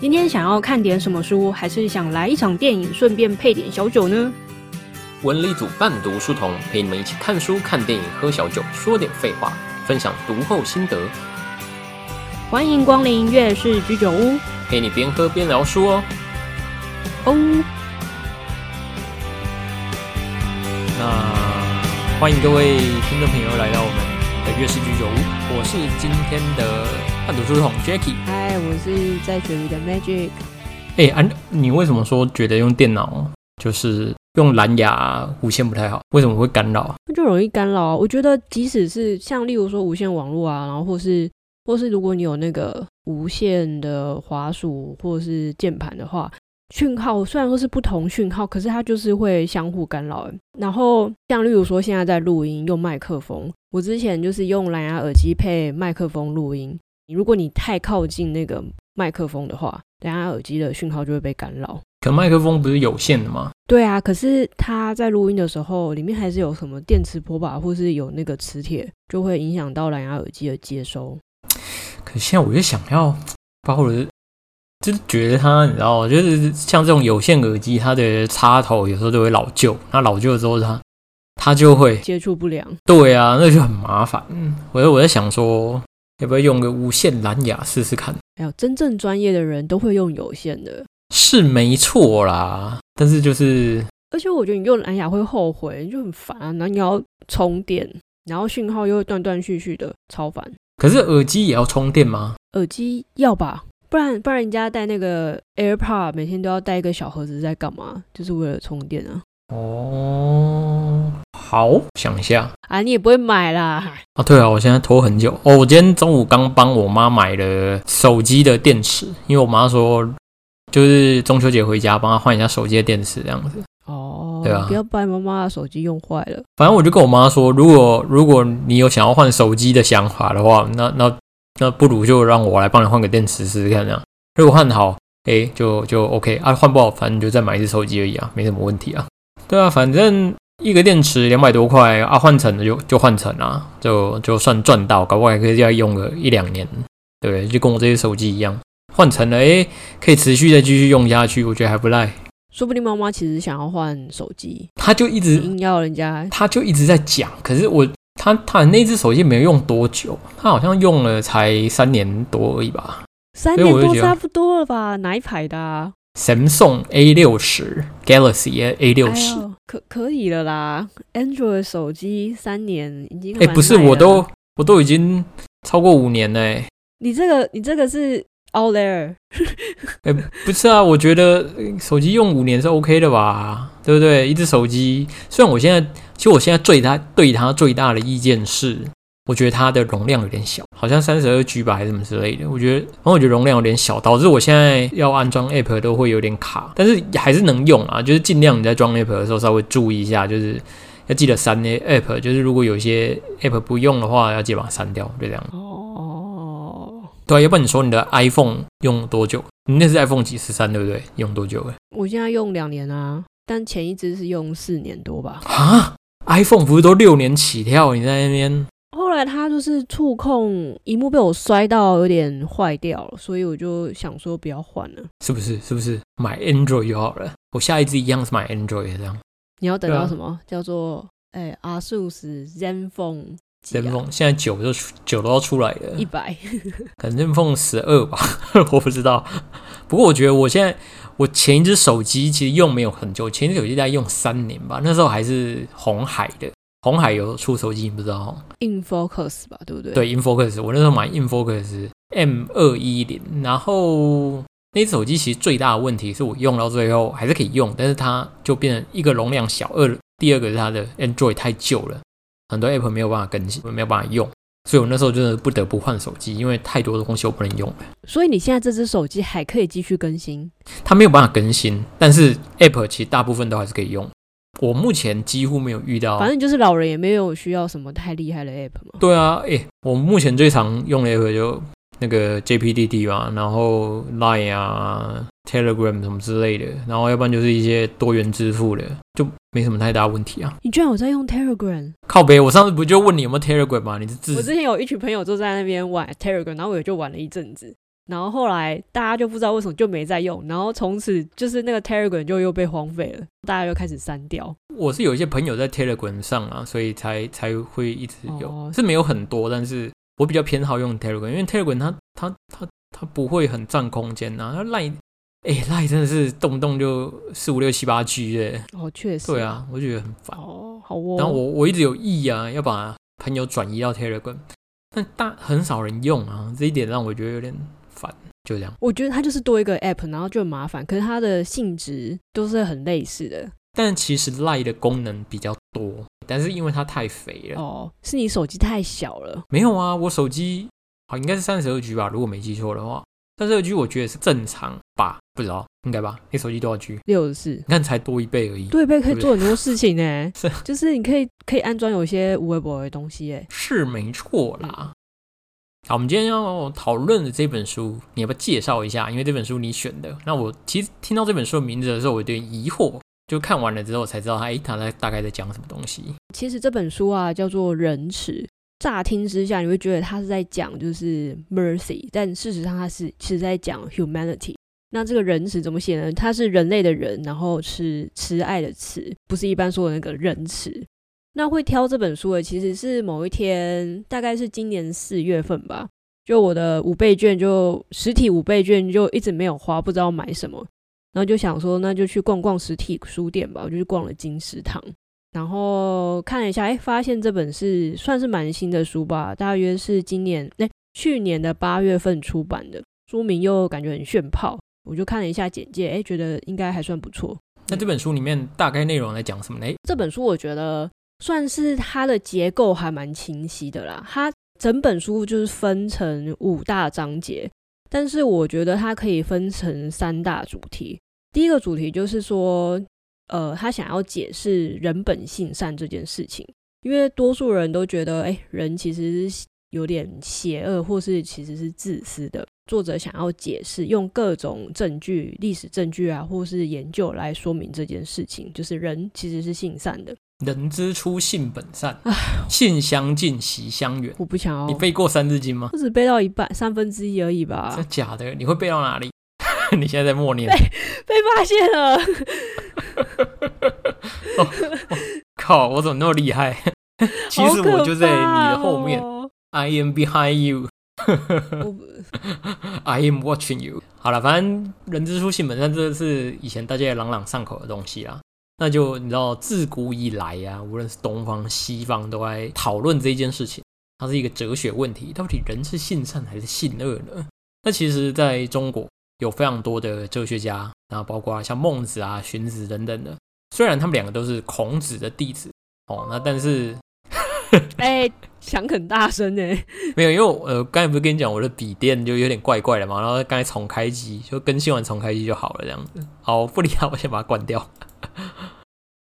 今天想要看点什么书，还是想来一场电影，顺便配点小酒呢？文理组伴读书童陪你们一起看书、看电影、喝小酒，说点废话，分享读后心得，欢迎光临月氏居酒屋陪你边喝边聊书哦。哦。那欢迎各位听众朋友来到我们的月氏居酒屋，我是今天的伴读书童 Jacky。嗨，我是在学里的 Magic。哎，安，你为什么说觉得用电脑就是用蓝牙无线不太好？为什么会干扰？那就容易干扰啊！我觉得即使是像例如说无线网络啊，然后或是或是如果你有那个无线的滑鼠或者是键盘的话，讯号虽然说是不同讯号，可是它就是会相互干扰。然后像例如说现在在录音用麦克风，我之前就是用蓝牙耳机配麦克风录音，如果你太靠近那个麦克风的话，蓝牙耳机的讯号就会被干扰。可麦克风不是有线的吗？对啊，可是它在录音的时候，里面还是有什么电磁波吧，或是有那个磁铁，就会影响到蓝牙耳机的接收。可现在我就想要把我的，就是觉得它，你知道，就是像这种有线耳机，它的插头有时候就会老旧，那老旧之后它它就会接触不良。对啊，那就很麻烦。我我在想说，要不要用个无线蓝牙试试看？还有真正专业的人都会用有线的。是没错啦，但是就是，而且我觉得你用蓝牙会后悔，就很烦啊。然后你要充电，然后讯号又会断断续续的，超烦。可是耳机也要充电吗？耳机要吧，不然不然人家带那个 AirPod，每天都要带一个小盒子在干嘛？就是为了充电啊。哦，好，想一下啊，你也不会买啦。啊，对啊，我现在拖很久。哦，我今天中午刚帮我妈买了手机的电池，因为我妈说。就是中秋节回家帮她换一下手机的电池这样子哦，对啊，不要把妈妈的手机用坏了。反正我就跟我妈说，如果如果你有想要换手机的想法的话，那那那不如就让我来帮你换个电池试试看这样。如果换好，哎，就就 OK 啊；换不好，反正你就再买一只手机而已啊，没什么问题啊。对啊，反正一个电池两百多块啊，换成的就就换成啊，就就算赚到，搞不好还可以再用个一两年，对不对？就跟我这些手机一样。换成了哎，可以持续的继续用下去，我觉得还不赖。说不定妈妈其实想要换手机，他就一直硬要人家，他就一直在讲。可是我他他那只手机没有用多久，他好像用了才三年多而已吧。三年多差不多了吧？哪一排的？Samsung A 六十 Galaxy A 六十，可可以了啦。Android 手机三年已经哎，不是，我都我都已经超过五年了。你这个你这个是。out there，哎，不是啊，我觉得手机用五年是 OK 的吧，对不对？一只手机，虽然我现在，其实我现在最大对它最大的意见是，我觉得它的容量有点小，好像三十二 G 吧，还是什么之类的。我觉得，反正我觉得容量有点小，导致我现在要安装 App 都会有点卡，但是还是能用啊。就是尽量你在装 App 的时候稍微注意一下，就是要记得删那 App，就是如果有些 App 不用的话，要记得把它删掉，就这样。对，要不然你说你的 iPhone 用多久？你那是 iPhone 几十三对不对？用多久？哎，我现在用两年啊，但前一支是用四年多吧。啊，iPhone 不是都六年起跳？你在那边？后来它就是触控荧幕被我摔到有点坏掉了，所以我就想说不要换了。是不是？是不是买 Android 就好了？我下一支一样是买 Android 这样。你要等到什么？叫做哎，ASUS ZenFone。ZenFone 现在九都九都要出来了，一百，可能 ZenFone 十二吧，我不知道。不过我觉得我现在我前一只手机其实用没有很久，前一只手机大概用三年吧，那时候还是红海的，红海有出手机，你不知道？InFocus 吧，对不对？对，InFocus，我那时候买 InFocus M 二一零，然后那只手机其实最大的问题是我用到最后还是可以用，但是它就变成一个容量小，二第二个是它的 Android 太旧了。很多 app 没有办法更新，没有办法用，所以我那时候真的不得不换手机，因为太多的东西我不能用了。所以你现在这只手机还可以继续更新？它没有办法更新，但是 app 其实大部分都还是可以用。我目前几乎没有遇到，反正就是老人也没有需要什么太厉害的 app 嘛。对啊，诶，我目前最常用的 app 就。那个 JPDD 嘛，然后 Line 啊、Telegram 什么之类的，然后要不然就是一些多元支付的，就没什么太大问题啊。你居然有在用 Telegram？靠背，我上次不就问你有没有 Telegram 吗？你是自我之前有一群朋友坐在那边玩 Telegram，然后我也就玩了一阵子。然后后来大家就不知道为什么就没再用，然后从此就是那个 Telegram 就又被荒废了，大家又开始删掉。我是有一些朋友在 Telegram 上啊，所以才才会一直有，哦是没有很多，但是我比较偏好用 Telegram，因为 Telegram 它它它它不会很占空间呐、它赖哎赖真的是动不动就四五六七八 G 哎，哦，确实。对。啊，我觉得很烦。哦，好哦。然后我我一直有意啊，要把朋友转移到 Telegram，但大很少人用啊，这一点让我觉得有点烦。就这样，我觉得它就是多一个 app，然后就很麻烦，可是它的性质都是很类似的。但其实赖的功能比较多，但是因为它太肥了。哦，是你手机太小了。没有啊，我手机好应该是三十二 G 吧，如果没记错的话，三十二 G 我觉得是正常吧，不知道应该吧？你手机多少 G？六十四，你看才多一倍而已。多一倍可以做很多事情呢 是，就是你可以可以安装有一些无微博的东西，哎，是没错啦。好，我们今天要讨论的这本书，你要不要介绍一下？因为这本书你选的。那我其实听到这本书名字的时候，我有点疑惑，就看完了之后才知道它，诶，它在大概在讲什么东西。其实这本书啊叫做《仁慈》，乍听之下你会觉得它是在讲就是 mercy，但事实上它是其实在讲 humanity。那这个仁慈怎么写呢？它是人类的人，然后是慈爱的慈，不是一般说的那个仁慈。那会挑这本书的其实是某一天，大概是今年四月份吧，就我的五倍券就实体五倍券就一直没有花，不知道买什么，然后就想说那就去逛逛实体书店吧，我就去逛了金石堂。然后看了一下，哎，发现这本是算是蛮新的书吧，大约是今年那、去年的八月份出版的，书名又感觉很炫炮，我就看了一下简介，哎，觉得应该还算不错。那这本书里面大概内容来讲什么呢？这本书我觉得算是它的结构还蛮清晰的啦，它整本书就是分成五大章节，但是我觉得它可以分成三大主题。第一个主题就是说，呃，他想要解释人本性善这件事情，因为多数人都觉得，哎，人其实是有点邪恶，或是其实是自私的。作者想要解释，用各种证据、历史证据啊，或是研究来说明这件事情，就是人其实是性善的。人之初，性本善，性相近，习相远。我不想要，你背过《三字经》吗？我只背到一半，三分之一而已吧真，的假的？你会背到哪里？你现在在默念？被发现了。靠！我怎么那么厉害？其实我就在你的后面。I am behind you. 我 I am watching you。好了，反正人之初性本善，这是以前大家也朗朗上口的东西啦。那就你知道，自古以来呀、无论是东方西方，都在讨论这件事情。它是一个哲学问题，到底人是性善还是性恶呢？那其实在中国有非常多的哲学家，然后包括像孟子啊、荀子等等的。虽然他们两个都是孔子的弟子哦，那但是 哎，想很大声哎，没有，因为我呃刚才不是跟你讲我的笔电就有点怪怪的嘛，然后刚才重开机，就更新完重开机就好了这样子。好，不理他，我先把它关掉。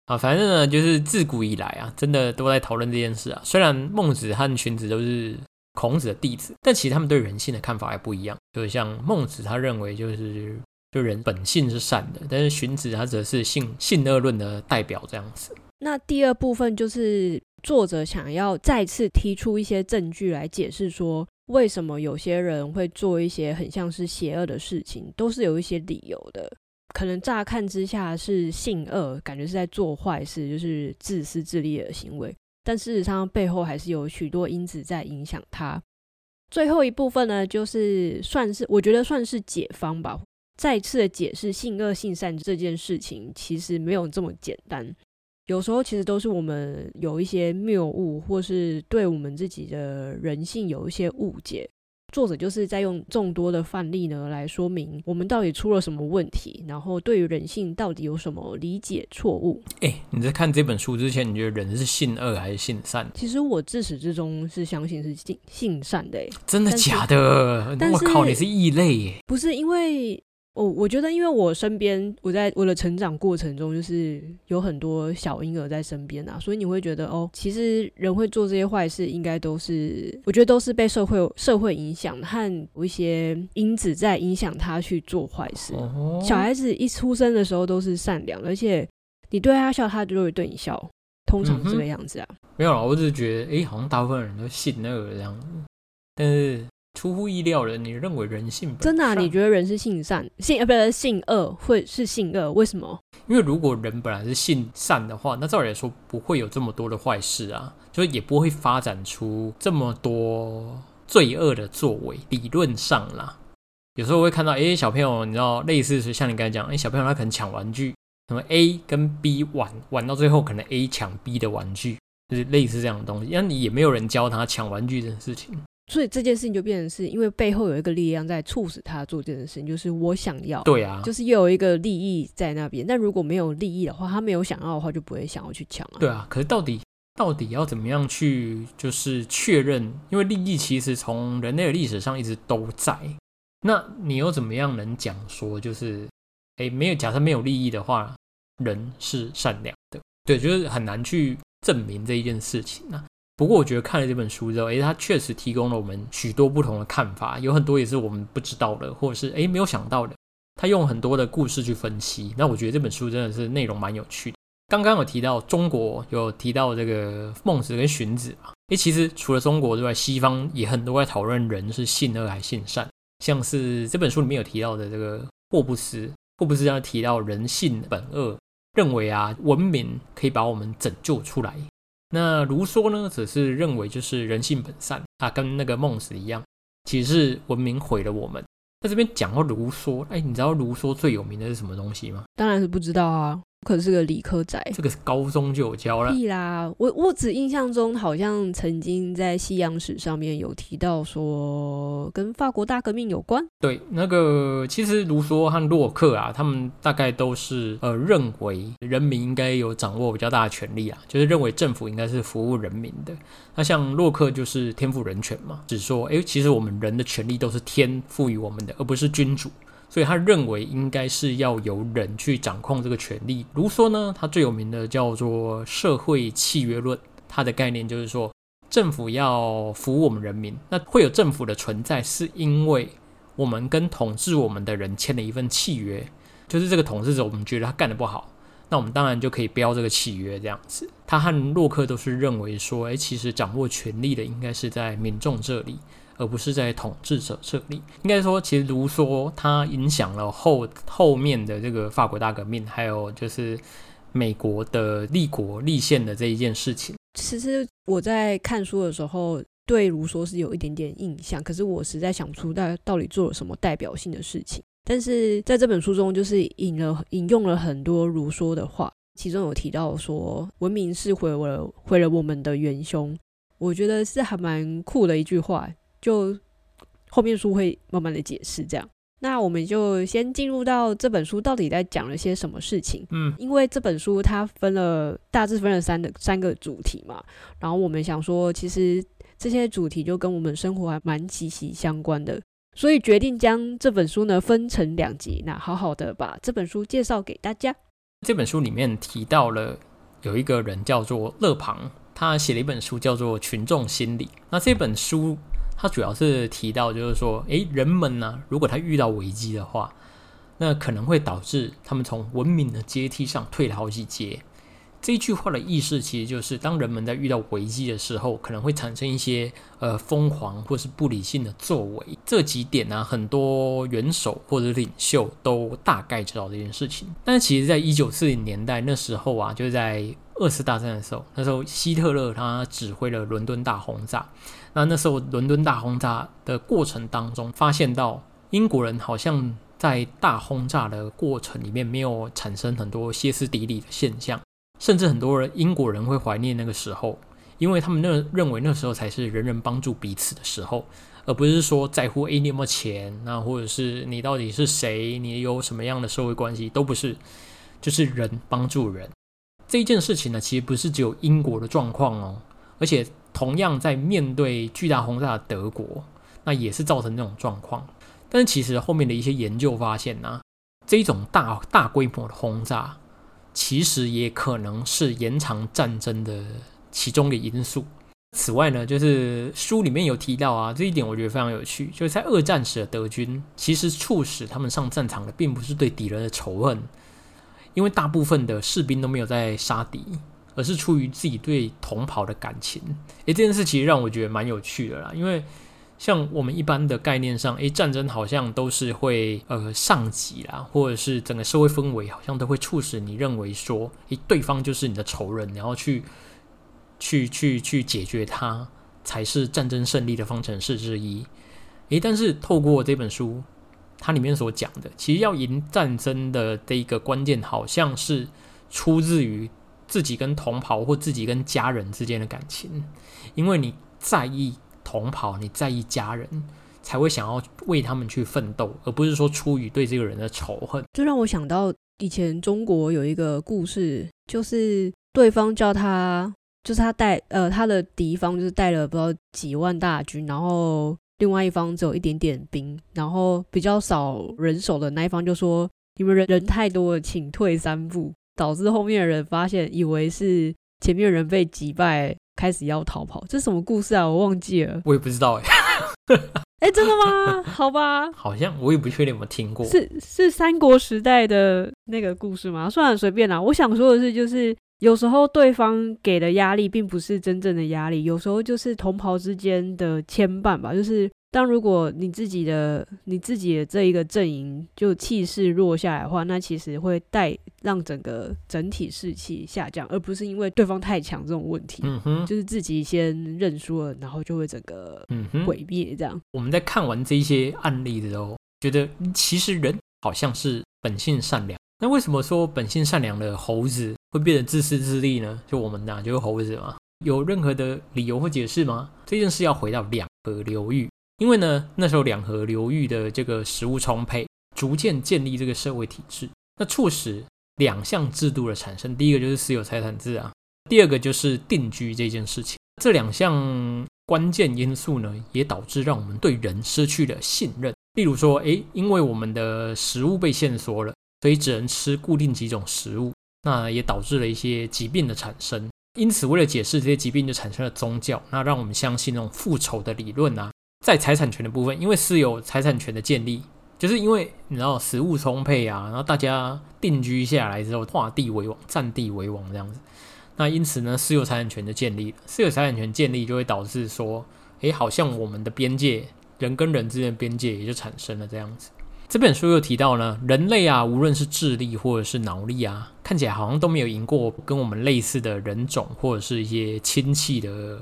啊，反正呢，就是自古以来啊，真的都在讨论这件事啊。虽然孟子和荀子都是孔子的弟子，但其实他们对人性的看法还不一样。就是像孟子，他认为就是就人本性是善的，但是荀子他则是性性恶论的代表这样子。那第二部分就是作者想要再次提出一些证据来解释说，为什么有些人会做一些很像是邪恶的事情，都是有一些理由的。可能乍看之下是性恶，感觉是在做坏事，就是自私自利的行为，但事实上背后还是有许多因子在影响他。最后一部分呢，就是算是我觉得算是解方吧，再次的解释性恶性善这件事情，其实没有这么简单。有时候其实都是我们有一些谬误，或是对我们自己的人性有一些误解。作者就是在用众多的范例呢来说明我们到底出了什么问题，然后对于人性到底有什么理解错误。哎，你在看这本书之前，你觉得人是性恶还是性善？其实我自始至终是相信是性性善的，诶，真的假的？我靠，你是异类耶！不是因为我我觉得，因为我身边我在我的成长过程中，就是有很多小婴儿在身边啊，所以你会觉得哦，其实人会做这些坏事，应该都是我觉得都是被社会社会影响和有一些因子在影响他去做坏事。哦，小孩子一出生的时候都是善良，而且你对他笑，他就会对你笑，通常是这个样子啊。没有啦，我只是觉得，哎，好像大部分人都信那个这样子，但是出乎意料的，你认为人性本真的啊、你觉得人是性善性呃不是性恶会是性恶？为什么？因为如果人本来是性善的话，那照理来说不会有这么多的坏事啊，就是也不会发展出这么多罪恶的作为。理论上啦，有时候会看到，诶，小朋友，你知道，类似是像你刚才讲，诶，小朋友他可能抢玩具，什么 A 跟 B 玩，玩到最后可能 A 抢 B 的玩具，就是类似这样的东西。那你也没有人教他抢玩具这件事情。所以这件事情就变成是因为背后有一个力量在促使他做这件事情，就是我想要，对啊，就是又有一个利益在那边。但如果没有利益的话，他没有想要的话，就不会想要去抢啊。对啊，可是到底到底要怎么样去就是确认？因为利益其实从人类的历史上一直都在。那你又怎么样能讲说就是，诶，没有假设没有利益的话，人是善良的？对，就是很难去证明这一件事情啊。不过我觉得看了这本书之后，诶，它确实提供了我们许多不同的看法，有很多也是我们不知道的，或者是诶没有想到的。他用很多的故事去分析，那我觉得这本书真的是内容蛮有趣的。刚刚有提到中国有提到这个孟子跟荀子嘛？诶，其实除了中国之外，西方也很多在讨论人是性恶还是性善。像是这本书里面有提到的这个霍布斯，霍布斯这样提到人性本恶，认为啊文明可以把我们拯救出来。那卢梭呢，只是认为就是人性本善啊，跟那个孟子一样，其实是文明毁了我们。在这边讲到卢梭，哎，你知道卢梭最有名的是什么东西吗？当然是不知道啊，可是个理科仔。这个是高中就有教了。屁啦！我我只印象中好像曾经在西洋史上面有提到说跟法国大革命有关。对，那个其实卢梭和洛克啊，他们大概都是呃认为人民应该有掌握比较大的权利啊，就是认为政府应该是服务人民的。那像洛克就是天赋人权嘛，只说诶，其实我们人的权利都是天赋予我们的，而不是君主。所以他认为应该是要由人去掌控这个权利。卢梭呢，他最有名的叫做社会契约论，他的概念就是说，政府要服务我们人民，那会有政府的存在，是因为我们跟统治我们的人签了一份契约，就是这个统治者我们觉得他干得不好，那我们当然就可以标这个契约这样子。他和洛克都是认为说，诶，其实掌握权力的应该是在民众这里。而不是在统治者这里，应该说，其实卢梭他影响了后后面的这个法国大革命，还有就是美国的立国立宪的这一件事情。其实我在看书的时候，对卢梭是有一点点印象，可是我实在想不出他到底做了什么代表性的事情。但是在这本书中，就是引了引用了很多卢梭的话，其中有提到说，文明是毁了毁了我们的元凶，我觉得是还蛮酷的一句话。就后面书会慢慢的解释，这样。那我们就先进入到这本书到底在讲了些什么事情。嗯，因为这本书它分了大致分了三的三个主题嘛，然后我们想说，其实这些主题就跟我们生活还蛮息息相关的，所以决定将这本书呢分成两集，那好好的把这本书介绍给大家。这本书里面提到了有一个人叫做勒庞，他写了一本书叫做《群众心理》。那这本书。他主要是提到，就是说，诶，人们呢，如果他遇到危机的话，那可能会导致他们从文明的阶梯上退了好几阶。这句话的意思其实就是，当人们在遇到危机的时候，可能会产生一些呃疯狂或是不理性的作为。这几点呢，很多元首或者领袖都大概知道这件事情。但其实，在一九四零年代那时候啊，就是在二次大战的时候，那时候希特勒他指挥了伦敦大轰炸。那那时候伦敦大轰炸的过程当中，发现到英国人好像在大轰炸的过程里面没有产生很多歇斯底里的现象，甚至很多人英国人会怀念那个时候，因为他们那认为那时候才是人人帮助彼此的时候，而不是说在乎诶你有没有钱，那或者是你到底是谁，你有什么样的社会关系，都不是，就是人帮助人这一件事情呢，其实不是只有英国的状况哦，而且。同样在面对巨大轰炸的德国，那也是造成这种状况。但是其实后面的一些研究发现呢，这种大大规模的轰炸，其实也可能是延长战争的其中的因素。此外呢，就是书里面有提到啊，这一点我觉得非常有趣，就是在二战时的德军，其实促使他们上战场的，并不是对敌人的仇恨，因为大部分的士兵都没有在杀敌。而是出于自己对同袍的感情，诶，这件事其实让我觉得蛮有趣的啦。因为像我们一般的概念上，诶，战争好像都是会呃上级啦，或者是整个社会氛围好像都会促使你认为说，诶，对方就是你的仇人，然后去去去去解决他，才是战争胜利的方程式之一。诶，但是透过这本书，它里面所讲的，其实要赢战争的这一个关键，好像是出自于自己跟同袍或自己跟家人之间的感情，因为你在意。同袍，你在意家人，才会想要为他们去奋斗，而不是说出于对这个人的仇恨。就让我想到以前中国有一个故事，就是对方叫他，就是他带呃他的敌方就是带了不知道几万大军，然后另外一方只有一点点兵，然后比较少人手的那一方就说：“你们人人太多了，请退三步。”导致后面的人发现，以为是前面人被击败。开始要逃跑，这是什么故事啊？我忘记了，我也不知道哎。哎，真的吗？好吧，好像我也不确定有没有听过。是是三国时代的那个故事吗？算了，随便啦。我想说的是，就是有时候对方给的压力并不是真正的压力，有时候就是同袍之间的牵绊吧，就是。当如果你自己的你自己的这一个阵营就气势弱下来的话，那其实会带让整个整体士气下降，而不是因为对方太强这种问题。嗯哼，就是自己先认输了，然后就会整个毁灭这样。我们在看完这些案例的时候，觉得其实人好像是本性善良。那为什么说本性善良的猴子会变得自私自利呢？就我们呐，就是猴子嘛，有任何的理由或解释吗？这件事要回到两河流域。因为呢，那时候两河流域的这个食物充沛，逐渐建立这个社会体制，那促使两项制度的产生。第一个就是私有财产制啊，第二个就是定居这件事情。这两项关键因素呢，也导致让我们对人失去了信任。例如说，诶，因为我们的食物被限缩了，所以只能吃固定几种食物，那也导致了一些疾病的产生。因此，为了解释这些疾病，就产生了宗教，那让我们相信那种复仇的理论啊。在财产权的部分，因为私有财产权的建立，就是因为你知道食物充沛啊，然后大家定居下来之后，画地为王，占地为王这样子。那因此呢，私有财产权的建立，私有财产权建立就会导致说，诶，好像我们的边界，人跟人之间的边界也就产生了这样子。这本书又提到呢，人类啊，无论是智力或者是脑力啊，看起来好像都没有赢过跟我们类似的人种或者是一些亲戚的。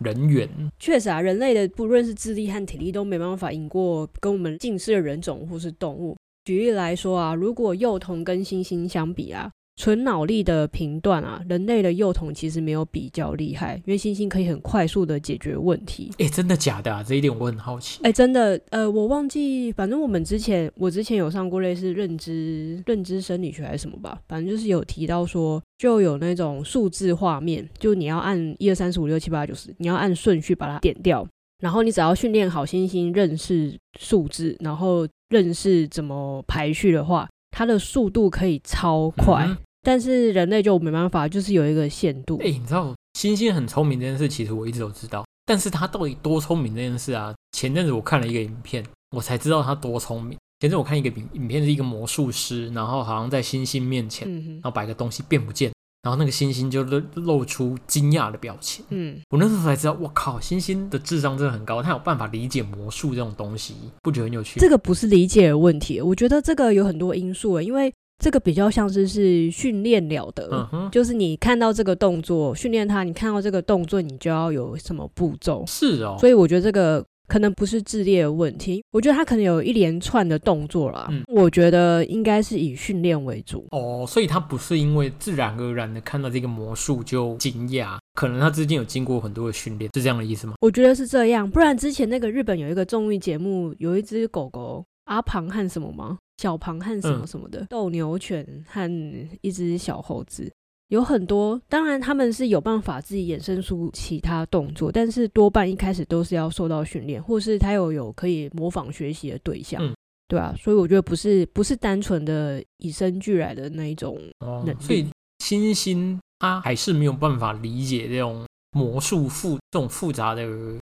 人猿确实啊，人类的不论是智力和体力都没办法赢过跟我们近似的人种或是动物。举例来说啊，如果幼童跟猩猩相比啊。纯脑力的评断啊，人类的幼童其实没有比较厉害，因为猩猩可以很快速的解决问题。哎，真的假的啊？这一点我很好奇。哎，真的，呃，我忘记，反正我们之前我之前有上过类似认知认知生理学还是什么吧，反正就是有提到说，就有那种数字画面，就你要按一二三四五六七八九十，你要按顺序把它点掉，然后你只要训练好猩猩认识数字，然后认识怎么排序的话。它的速度可以超快，但是人类就没办法，就是有一个限度。哎，你知道猩猩很聪明这件事，其实我一直都知道，但是它到底多聪明这件事啊？前阵子我看了一个影片，我才知道它多聪明。前阵我看一个影影片，是一个魔术师，然后好像在猩猩面前，然后把一个东西变不见。然后那个星星就露露出惊讶的表情。嗯，我那时候才知道，我靠，星星的智商真的很高，他有办法理解魔术这种东西，不觉得很有趣？这个不是理解的问题，我觉得这个有很多因素，因为这个比较像是是训练了的，就是你看到这个动作，训练它，你看到这个动作，你就要有什么步骤？是哦，所以我觉得这个。可能不是智力的问题，我觉得他可能有一连串的动作啦。嗯，我觉得应该是以训练为主。哦，所以他不是因为自然而然的看到这个魔术就惊讶，可能他之前有经过很多的训练，是这样的意思吗？我觉得是这样，不然之前那个日本有一个综艺节目，有一只狗狗阿庞和什么吗？小庞和什么什么的斗牛犬和一只小猴子。有很多，当然他们是有办法自己衍生出其他动作，但是多半一开始都是要受到训练，或是他有有可以模仿学习的对象，对啊，所以我觉得不是不是单纯的与生俱来的那一种能力。所以星星他还是没有办法理解这种魔术复这种复杂的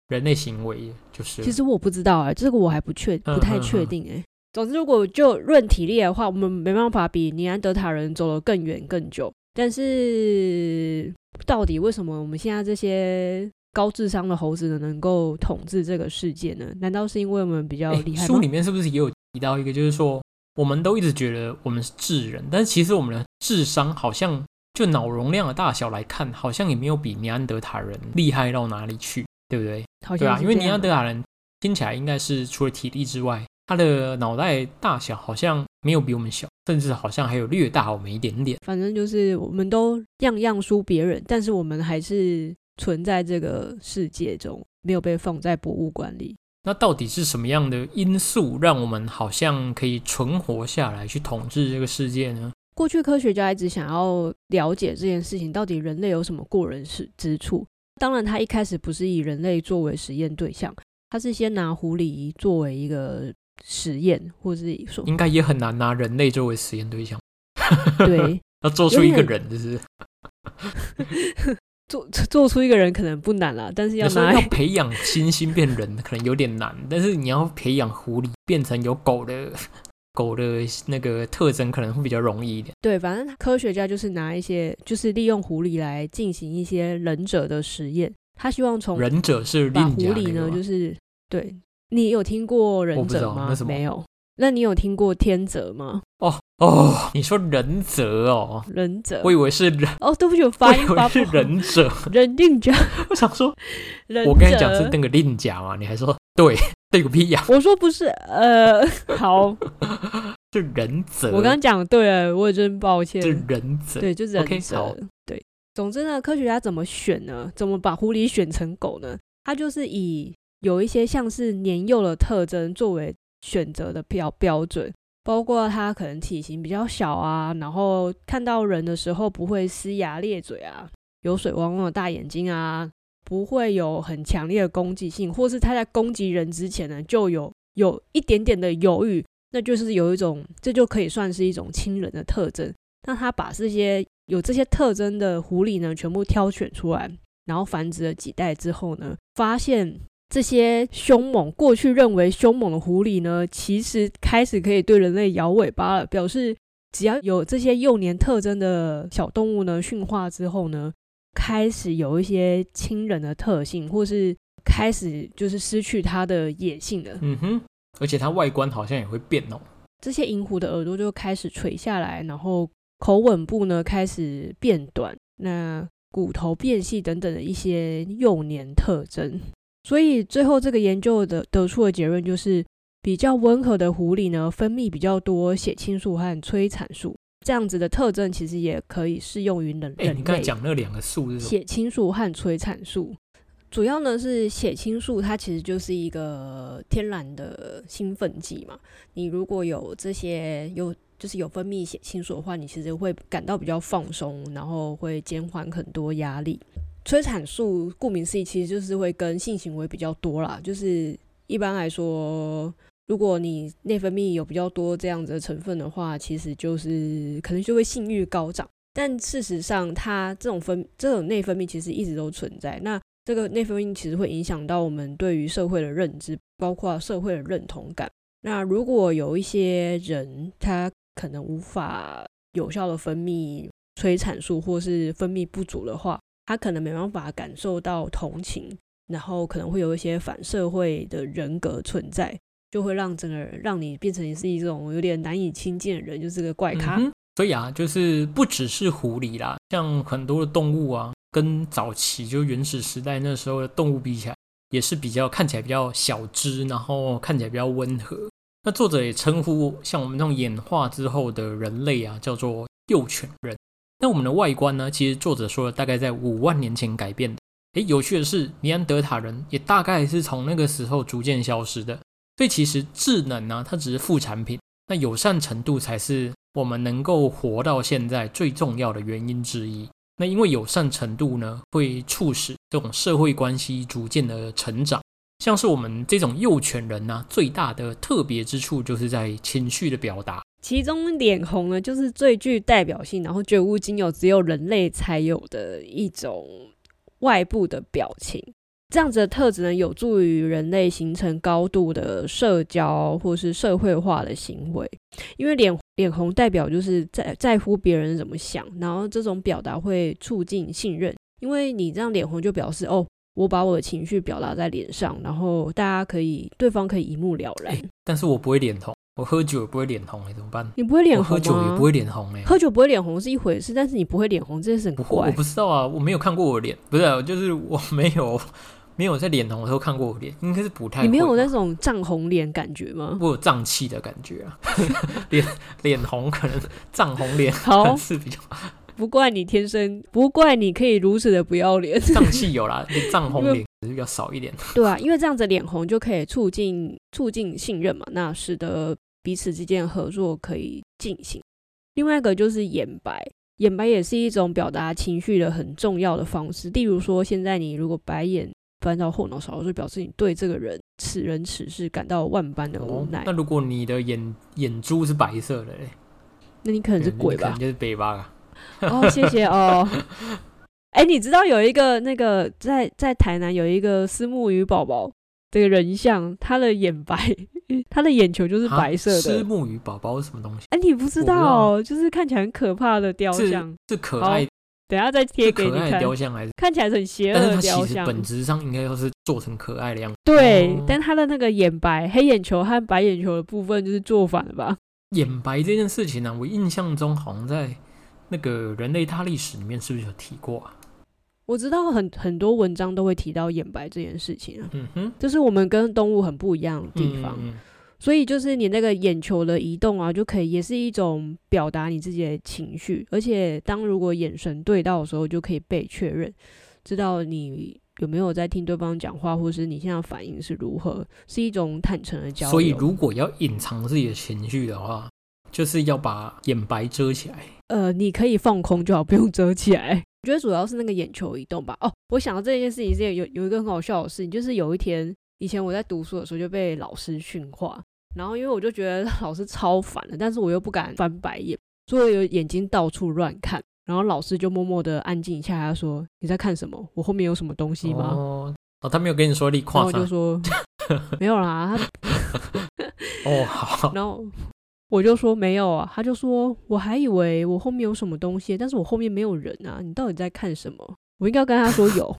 人类行为，就是。其实我不知道啊，这个我还不确不太确定哎。总之，如果就论体力的话，我们没办法比尼安德塔人走得更远更久。但是，到底为什么我们现在这些高智商的猴子呢能够统治这个世界呢？难道是因为我们比较厉害吗？书里面是不是也有提到一个，就是说我们都一直觉得我们是智人，但是其实我们的智商好像就脑容量的大小来看，好像也没有比尼安德塔人厉害到哪里去，对不对？好像对啊，因为尼安德塔人听起来应该是除了体力之外，他的脑袋大小好像没有比我们小，甚至好像还有略大我们一点点。反正就是我们都样样输别人，但是我们还是存在这个世界中，没有被放在博物馆里。那到底是什么样的因素让我们好像可以存活下来，去统治这个世界呢？过去科学家一直想要了解这件事情，到底人类有什么过人之之处？当然，他一开始不是以人类作为实验对象，他是先拿狐狸作为一个实验，或者是说，应该也很难拿人类作为实验对象，对，要做出一个人，就是。做做出一个人可能不难啦，但是要拿要培养猩猩变人 可能有点难，但是你要培养狐狸变成有狗的狗的那个特征，可能会比较容易一点。对，反正科学家就是拿一些，就是利用狐狸来进行一些忍者的实验，他希望从忍者是把狐狸呢，就是对你有听过忍者吗没有。那你有听过天泽吗？哦哦，你说忍者哦，忍者我以为是忍，哦，对不起，我我发音发不好。忍者，忍定甲，我想说，忍我跟你讲是者那个令甲嘛，你还说对，对个屁呀、我说不是，呃，好，是忍者，我刚刚讲对了，我也真抱歉。是忍者，对，就是忍者。对，总之呢，科学家怎么选呢？怎么把狐狸选成狗呢？他就是以有一些像是年幼的特征作为选择的标标准，包括它可能体型比较小啊，然后看到人的时候不会呲牙咧嘴啊，有水汪汪的大眼睛啊，不会有很强烈的攻击性，或是它在攻击人之前呢，就有有一点点的犹豫，那就是有一种，这就可以算是一种亲人的特征。那他把这些有这些特征的狐狸呢，全部挑选出来，然后繁殖了几代之后呢，发现这些凶猛，过去认为凶猛的狐狸呢，其实开始可以对人类摇尾巴了，表示只要有这些幼年特征的小动物呢，驯化之后呢，开始有一些亲人的特性，或是开始就是失去它的野性了。嗯哼，而且它外观好像也会变哦。这些银狐的耳朵就开始垂下来，然后口吻部呢开始变短，那骨头变细等等的一些幼年特征。所以最后这个研究的得出的结论就是，比较温和的狐狸呢，分泌比较多血清素和催产素，这样子的特征其实也可以适用于人哎，人你刚才类。讲那两个数是？血清素和催产素，主要呢是血清素，它其实就是一个天然的兴奋剂嘛。你如果有这些有就是有分泌血清素的话，你其实会感到比较放松，然后会减缓很多压力。催产素顾名思义，其实就是会跟性行为比较多啦。就是一般来说，如果你内分泌有比较多这样子的成分的话，其实就是可能就会性欲高涨。但事实上，它这种分这种内分泌其实一直都存在。那这个内分泌其实会影响到我们对于社会的认知，包括社会的认同感。那如果有一些人他可能无法有效的分泌催产素，或是分泌不足的话，他可能没办法感受到同情，然后可能会有一些反社会的人格存在，就会让整个人让你变成是一种有点难以亲近的人，就是个怪咖。所以啊，就是不只是狐狸啦，像很多的动物啊，跟早期就原始时代那时候的动物比起来，也是比较看起来比较小只，然后看起来比较温和。那作者也称呼像我们这种演化之后的人类啊，叫做幼犬人。那我们的外观呢，其实作者说了，大概在五万年前改变的。诶，有趣的是，尼安德塔人也大概是从那个时候逐渐消失的。所以其实智能呢，它只是副产品，那友善程度才是我们能够活到现在最重要的原因之一。那因为友善程度呢，会促使这种社会关系逐渐的成长。像是我们这种幼犬人呢、最大的特别之处就是在情绪的表达。其中脸红呢，就是最具代表性，然后绝无仅有，只有人类才有的一种外部的表情。这样子的特质呢，有助于人类形成高度的社交或是社会化的行为。因为脸脸红代表就是在在乎别人怎么想，然后这种表达会促进信任。因为你这样脸红就表示哦，我把我的情绪表达在脸上，然后大家可以对方可以一目了然。但是我不会脸红，我喝酒也不会脸红哎，怎么办？你不会脸红喝酒也不会脸红哎，喝酒不会脸红是一回事，但是你不会脸红这件事很怪。我不知道啊，我没有看过我脸，不是，就是我没有。没有在脸红的时候看过我脸，应该是不太。你没有那种涨红脸感觉吗？我有胀气的感觉啊，脸脸红可能涨红脸好 是比较。不怪你天生，不怪你可以如此的不要脸。胀气有啦，你涨红脸是比较少一点。对啊，因为这样子脸红就可以促进促进信任嘛，那使得彼此之间合作可以进行。另外一个就是眼白，眼白也是一种表达情绪的很重要的方式。例如说，现在你如果白眼。翻到后脑勺，就表示你对这个人此人此事感到万般的无奈。那如果你的眼眼珠是白色的，那你可能是鬼吧？就是北吧？哦，谢谢哦。哎，你知道有一个那个在在台南有一个私木鱼宝宝这个人像，他的眼白，他的眼球就是白色的。私木鱼宝宝是什么东西？哎，你不知道，就是看起来很可怕的雕像，是可爱。等下再贴给你看，雕像还是看起来很邪恶的雕像。本质上应该都是做成可爱的样子。对，但他的那个眼白、黑眼球和白眼球的部分就是做反了吧？眼白这件事情呢，我印象中好像在那个人类大历史里面是不是有提过啊？我知道很很多文章都会提到眼白这件事情啊。嗯哼，这是我们跟动物很不一样的地方。所以就是你那个眼球的移动啊，就可以也是一种表达你自己的情绪，而且当如果眼神对到的时候，就可以被确认，知道你有没有在听对方讲话，或是你现在反应是如何，是一种坦诚的交流。所以如果要隐藏自己的情绪的话，就是要把眼白遮起来。呃，你可以放空就好，不用遮起来。我觉得主要是那个眼球移动吧。哦，我想到这件事情是有有一个很好笑的事情，就是有一天。以前我在读书的时候就被老师训话，然后因为我就觉得 老师超烦的，但是我又不敢翻白眼，所以有眼睛到处乱看。然后老师就默默的安静一下，他说：“你在看什么？我后面有什么东西吗？”哦，他没有跟你说你夸我就说 没有啦。哦，好。然后我就说没有啊，他就说我还以为我后面有什么东西，但是我后面没有人啊，你到底在看什么？我应该跟他说有。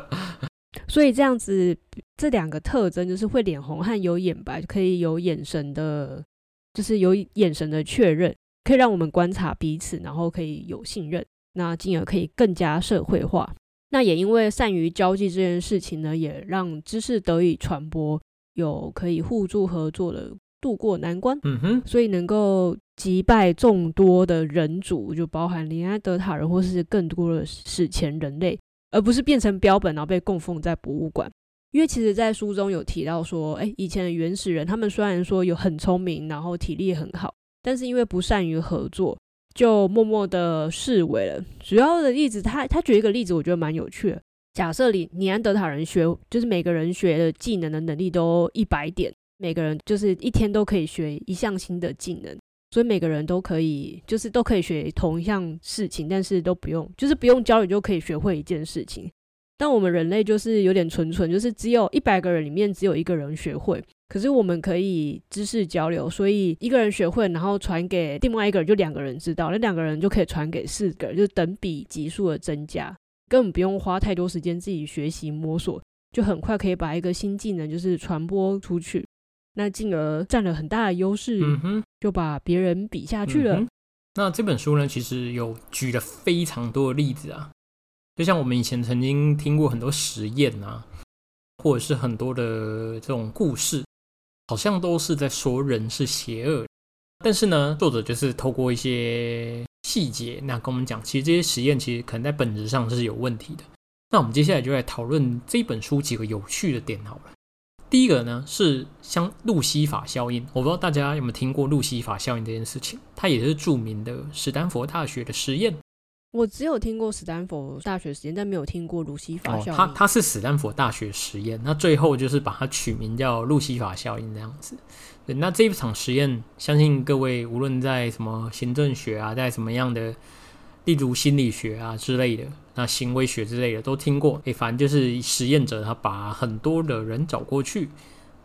所以这样子，这两个特征就是会脸红和有眼白，可以有眼神的，就是有眼神的确认，可以让我们观察彼此，然后可以有信任，那进而可以更加社会化。那也因为善于交际这件事情呢，也让知识得以传播，有可以互助合作的渡过难关。嗯哼，所以能够击败众多的人族，就包含尼安德塔人或是更多的史前人类。而不是变成标本，然后被供奉在博物馆。因为其实，在书中有提到说，哎，以前的原始人，他们虽然说有很聪明，然后体力很好，但是因为不善于合作，就默默的视为了。主要的例子，他他举一个例子，我觉得蛮有趣的。假设里尼安德塔人学，就是每个人学的技能的能力都一百点，每个人就是一天都可以学一项新的技能。所以每个人都可以，就是都可以学同一项事情，但是都不用，就是不用教你就可以学会一件事情。但我们人类就是有点蠢蠢，就是只有一百个人里面只有一个人学会，可是我们可以知识交流，所以一个人学会，然后传给另外一个人，就两个人知道，那两个人就可以传给四个人，就等比级数的增加，根本不用花太多时间自己学习摸索，就很快可以把一个新技能就是传播出去。那进而占了很大的优势，嗯哼，就把别人比下去了。那这本书呢，其实有举了非常多的例子啊，就像我们以前曾经听过很多实验啊，或者是很多的这种故事，好像都是在说人是邪恶。但是呢，作者就是透过一些细节，那跟我们讲，其实这些实验其实可能在本质上是有问题的。那我们接下来就来讨论这本书几个有趣的点好了。第一个呢是像路西法效应，我不知道大家有没有听过路西法效应这件事情，它也是著名的史丹佛大学的实验。我只有听过史丹佛大学实验，但没有听过路西法效应。它它是史丹佛大学实验，那最后就是把它取名叫路西法效应这样子。对，那这一场实验，相信各位无论在什么行政学啊，在什么样的。例如心理学啊之类的，那行为学之类的都听过。诶，反正就是实验者他把很多的人找过去，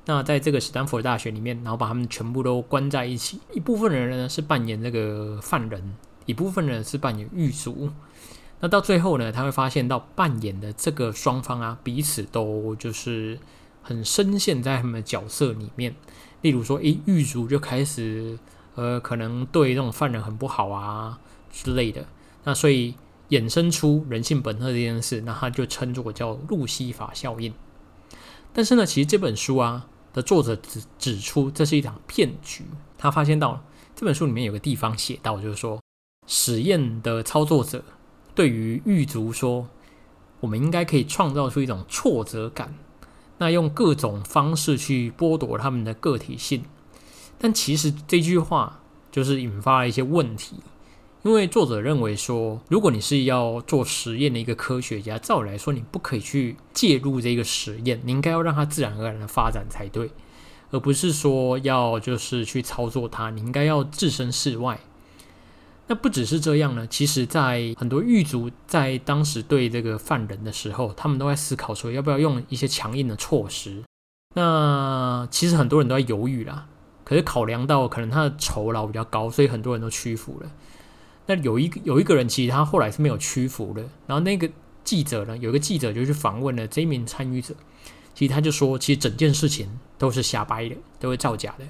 那在这个斯坦福大学里面，然后把他们全部都关在一起。一部分人呢是扮演这个犯人，一部分人是扮演狱卒。那到最后呢，他会发现到扮演的这个双方啊，彼此都就是很深陷在他们的角色里面。例如说，诶，狱卒就开始呃，可能对这种犯人很不好啊之类的。那所以衍生出人性本恶这件事，那他就称作叫路西法效应。但是呢，其实这本书啊的作者指指出这是一场骗局。他发现到这本书里面有个地方写到，就是说实验的操作者对于狱卒说，我们应该可以创造出一种挫折感，那用各种方式去剥夺他们的个体性。但其实这句话就是引发了一些问题。因为作者认为说，如果你是要做实验的一个科学家，照理来说，你不可以去介入这个实验，你应该要让它自然而然的发展才对，而不是说要就是去操作它，你应该要置身事外。那不只是这样呢，其实，在很多狱卒在当时对这个犯人的时候，他们都在思考说，要不要用一些强硬的措施。那其实很多人都在犹豫啦，可是考量到可能他的酬劳比较高，所以很多人都屈服了。那有一个有一个人，其实他后来是没有屈服的。然后那个记者呢，有一个记者就去访问了这一名参与者，其实他就说，其实整件事情都是瞎掰的，都是造假的。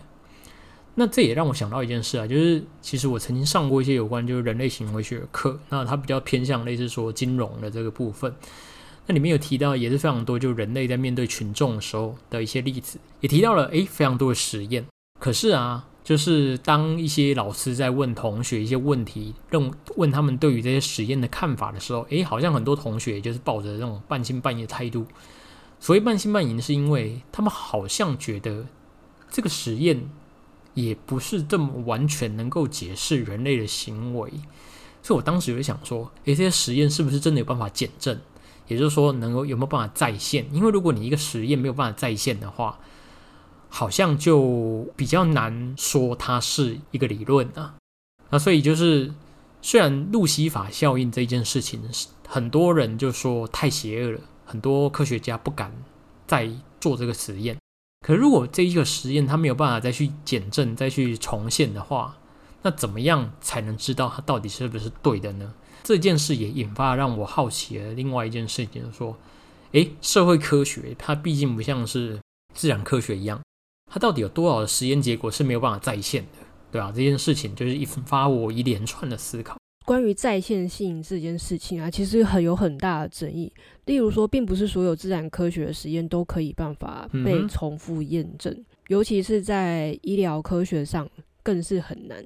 那这也让我想到一件事啊，就是其实我曾经上过一些有关就是人类行为学的课，那它比较偏向类似说金融的这个部分。那里面有提到也是非常多，就是人类在面对群众的时候的一些例子，也提到了诶非常多的实验。可是啊。就是当一些老师在问同学一些问题，问问他们对于这些实验的看法的时候，诶，好像很多同学就是抱着这种半信半疑的态度。所谓半信半疑，是因为他们好像觉得这个实验也不是这么完全能够解释人类的行为。所以我当时就想说，诶，这些实验是不是真的有办法检证？也就是说，能够有没有办法再现？因为如果你一个实验没有办法再现的话，好像就比较难说它是一个理论啊，那所以就是虽然路西法效应这件事情是，很多人就说太邪恶了，很多科学家不敢再做这个实验。可如果这一个实验他没有办法再去检证、再去重现的话，那怎么样才能知道它到底是不是对的呢？这件事也引发让我好奇的另外一件事情，就是说，诶，社会科学它毕竟不像是自然科学一样。它到底有多少的实验结果是没有办法再现的，对吧？这件事情就是引发我一连串的思考。关于在线性这件事情啊，其实很有很大的争议。例如说，并不是所有自然科学的实验都可以办法被重复验证，尤其是在医疗科学上更是很难，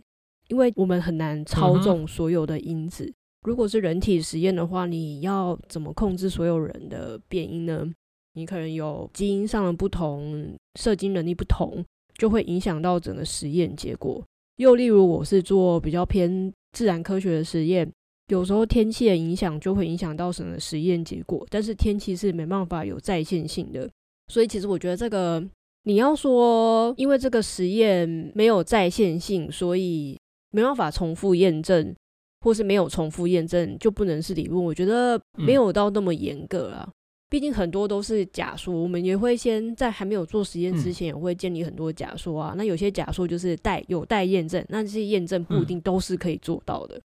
因为我们很难操纵所有的因子。如果是人体实验的话，你要怎么控制所有人的变音呢？你可能有基因上的不同，射精能力不同，就会影响到整个实验结果。又例如，我是做比较偏自然科学的实验，有时候天气的影响就会影响到整个实验结果。但是天气是没办法有再现性的，所以其实我觉得这个你要说，因为这个实验没有再现性，所以没办法重复验证，或是没有重复验证就不能是理论。我觉得没有到那么严格啊。毕竟很多都是假说，我们也会先在还没有做实验之前，也会建立很多假说啊。那有些假说就是待有待验证，那这些验证不一定都是可以做到的。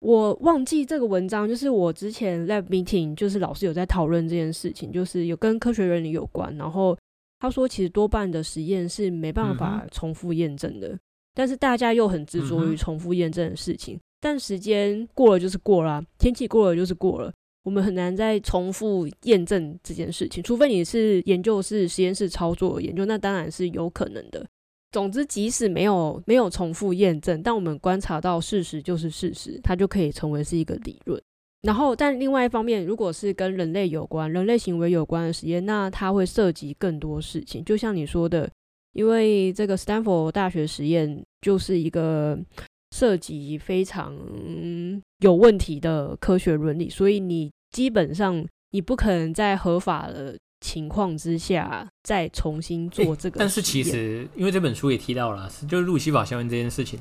我忘记这个文章，就是我之前 lab meeting，就是老师有在讨论这件事情，就是有跟科学原理有关。然后他说，其实多半的实验是没办法重复验证的，但是大家又很执着于重复验证的事情。但时间过了就是过了，天气过了就是过了。我们很难再重复验证这件事情，除非你是研究室实验室操作研究，那当然是有可能的。总之，即使没有没有重复验证，但我们观察到事实就是事实，它就可以成为是一个理论。然后，但另外一方面，如果是跟人类有关、人类行为有关的实验，那它会涉及更多事情。就像你说的，因为这个斯坦福大学实验就是一个。涉及非常有问题的科学伦理，所以你基本上你不可能在合法的情况之下再重新做这个。但是其实，因为这本书也提到了，就是路西法效应这件事情，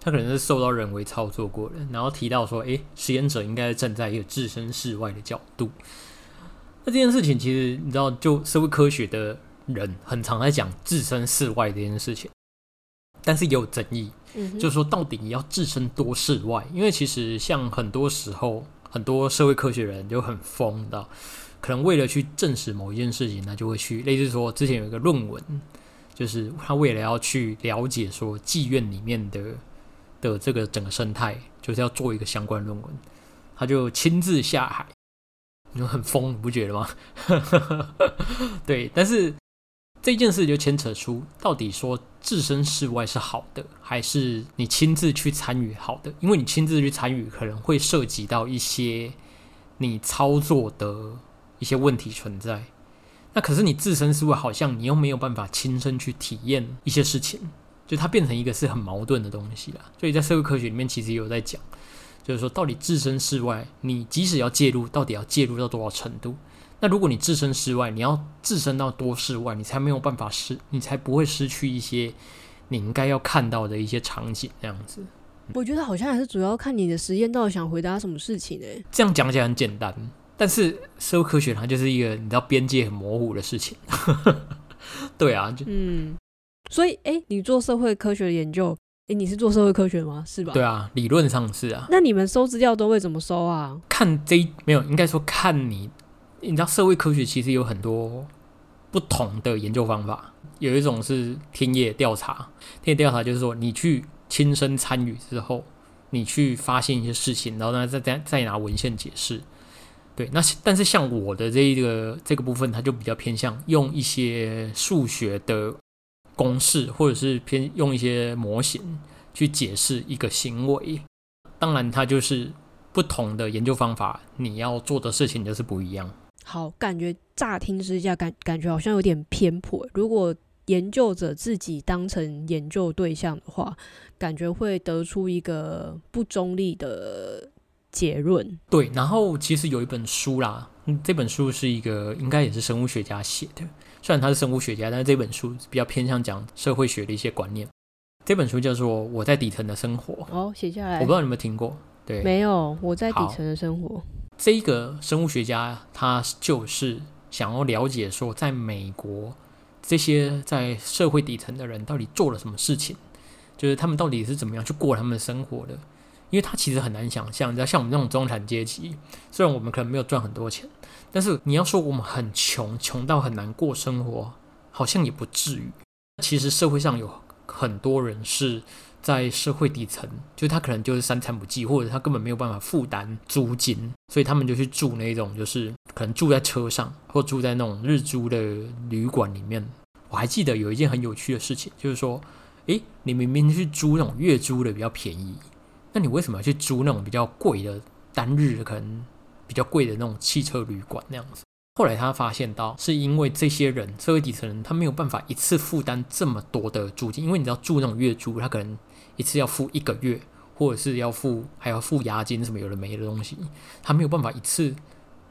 它可能是受到人为操作过的。然后提到说，哎，实验者应该站在一个置身事外的角度。那这件事情其实你知道，就社会科学的人很常在讲置身事外这件事情。但是也有争议，就是说到底你要置身多事外？因为其实像很多时候，很多社会科学人就很疯的，可能为了去证实某一件事情，他就会去类似说之前有一个论文，就是他为了要去了解说妓院里面的的这个整个生态，就是要做一个相关论文，他就亲自下海，你很疯，你不觉得吗？对，但是。这件事就牵扯出，到底说置身事外是好的，还是你亲自去参与好的？因为你亲自去参与，可能会涉及到一些你操作的一些问题存在。那可是你置身事外，好像你又没有办法亲身去体验一些事情，就它变成一个是很矛盾的东西了。所以在社会科学里面，其实也有在讲，就是说到底置身事外，你即使要介入，到底要介入到多少程度？那如果你置身事外，你要置身到多事外，你才没有办法失，你才不会失去一些你应该要看到的一些场景，这样子。我觉得好像还是主要看你的实验到底想回答什么事情呢？这样讲起来很简单，但是社会科学它就是一个你知道边界很模糊的事情。对啊，就嗯，所以哎，你做社会科学的研究，哎，你是做社会科学吗？是吧？对啊，理论上是啊。那你们收资料都会怎么收啊？看这没有，应该说看你。你知道社会科学其实有很多不同的研究方法，有一种是田野调查。田野调查就是说，你去亲身参与之后，你去发现一些事情，然后呢，再再再拿文献解释。对，那但是像我的这一个这个部分，它就比较偏向用一些数学的公式，或者是偏用一些模型去解释一个行为。当然，它就是不同的研究方法，你要做的事情就是不一样。好，感觉乍听之下感感觉好像有点偏颇。如果研究者自己当成研究对象的话，感觉会得出一个不中立的结论。对，然后其实有一本书啦，这本书是一个应该也是生物学家写的，虽然他是生物学家，但是这本书比较偏向讲社会学的一些观念。这本书叫做《我在底层的生活》。哦，写下来。我不知道你有没有听过？对，没有。我在底层的生活。这个生物学家，他就是想要了解说，在美国这些在社会底层的人到底做了什么事情，就是他们到底是怎么样去过他们的生活的。因为他其实很难想象，你知道，像我们这种中产阶级，虽然我们可能没有赚很多钱，但是你要说我们很穷，穷到很难过生活，好像也不至于。其实社会上有很多人是。在社会底层，就他可能就是三餐不继，或者他根本没有办法负担租金，所以他们就去住那种，就是可能住在车上，或住在那种日租的旅馆里面。我还记得有一件很有趣的事情，就是说，诶，你明明去租那种月租的比较便宜，那你为什么要去租那种比较贵的单日可能比较贵的那种汽车旅馆那样子？后来他发现到，是因为这些人社会底层人，他没有办法一次负担这么多的租金，因为你知道住那种月租，他可能一次要付一个月，或者是要付还要付押金什么有的没的东西，他没有办法一次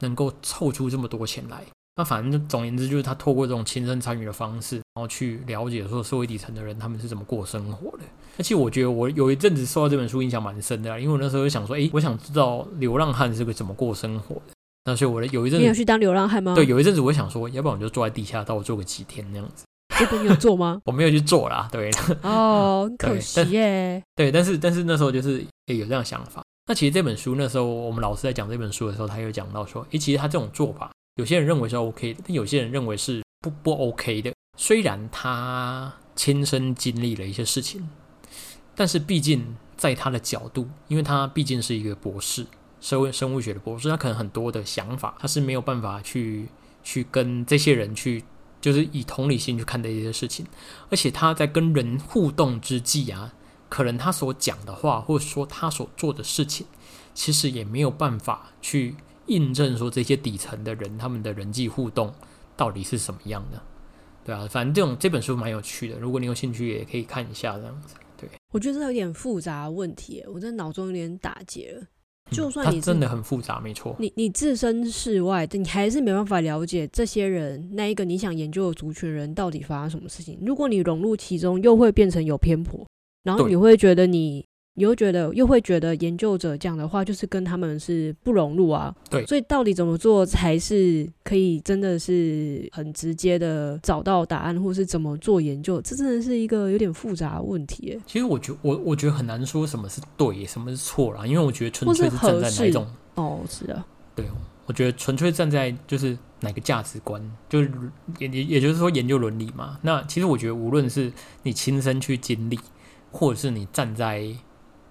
能够凑出这么多钱来。那反正总言之，就是他透过这种亲身参与的方式，然后去了解说社会底层的人他们是怎么过生活的。而且我觉得我有一阵子受到这本书影响蛮深的，因为我那时候就想说，诶，我想知道流浪汉是个怎么过生活的。那所以，我有一阵子你有去当流浪汉吗？对，有一阵子我想说，要不然我就坐在地下，到我做个几天那样子。结果你有做吗？我没有去做啦。对。哦，可惜耶。对，但是但是那时候就是诶有这样想法。那其实这本书那时候我们老师在讲这本书的时候，他有讲到说，诶，其实他这种做法，有些人认为是 OK 的，但有些人认为是不不 OK 的。虽然他亲身经历了一些事情，但是毕竟在他的角度，因为他毕竟是一个博士。社会生物学的博士，他可能很多的想法，他是没有办法去去跟这些人去，就是以同理心去看待这些事情。而且他在跟人互动之际啊，可能他所讲的话，或者说他所做的事情，其实也没有办法去印证说这些底层的人他们的人际互动到底是什么样的，对啊，反正这种这本书蛮有趣的，如果你有兴趣，也可以看一下这样子。对，我觉得这有点复杂问题，我在脑中有点打结了。就算你真的很复杂，没错。你你置身事外，你还是没办法了解这些人那一个你想研究的族群人到底发生什么事情。如果你融入其中，又会变成有偏颇，然后你会觉得你你又觉得又会觉得研究者讲的话就是跟他们是不融入啊。对所以到底怎么做才是可以真的是很直接的找到答案，或是怎么做研究？这真的是一个有点复杂的问题耶。其实我觉我我觉得很难说什么是对，什么是错啦，因为我觉得纯粹是是站在哪一种，哦，是啊，对，我觉得纯粹站在就是哪个价值观，就是也也也就是说研究伦理嘛。那其实我觉得无论是你亲身去经历，或者是你站在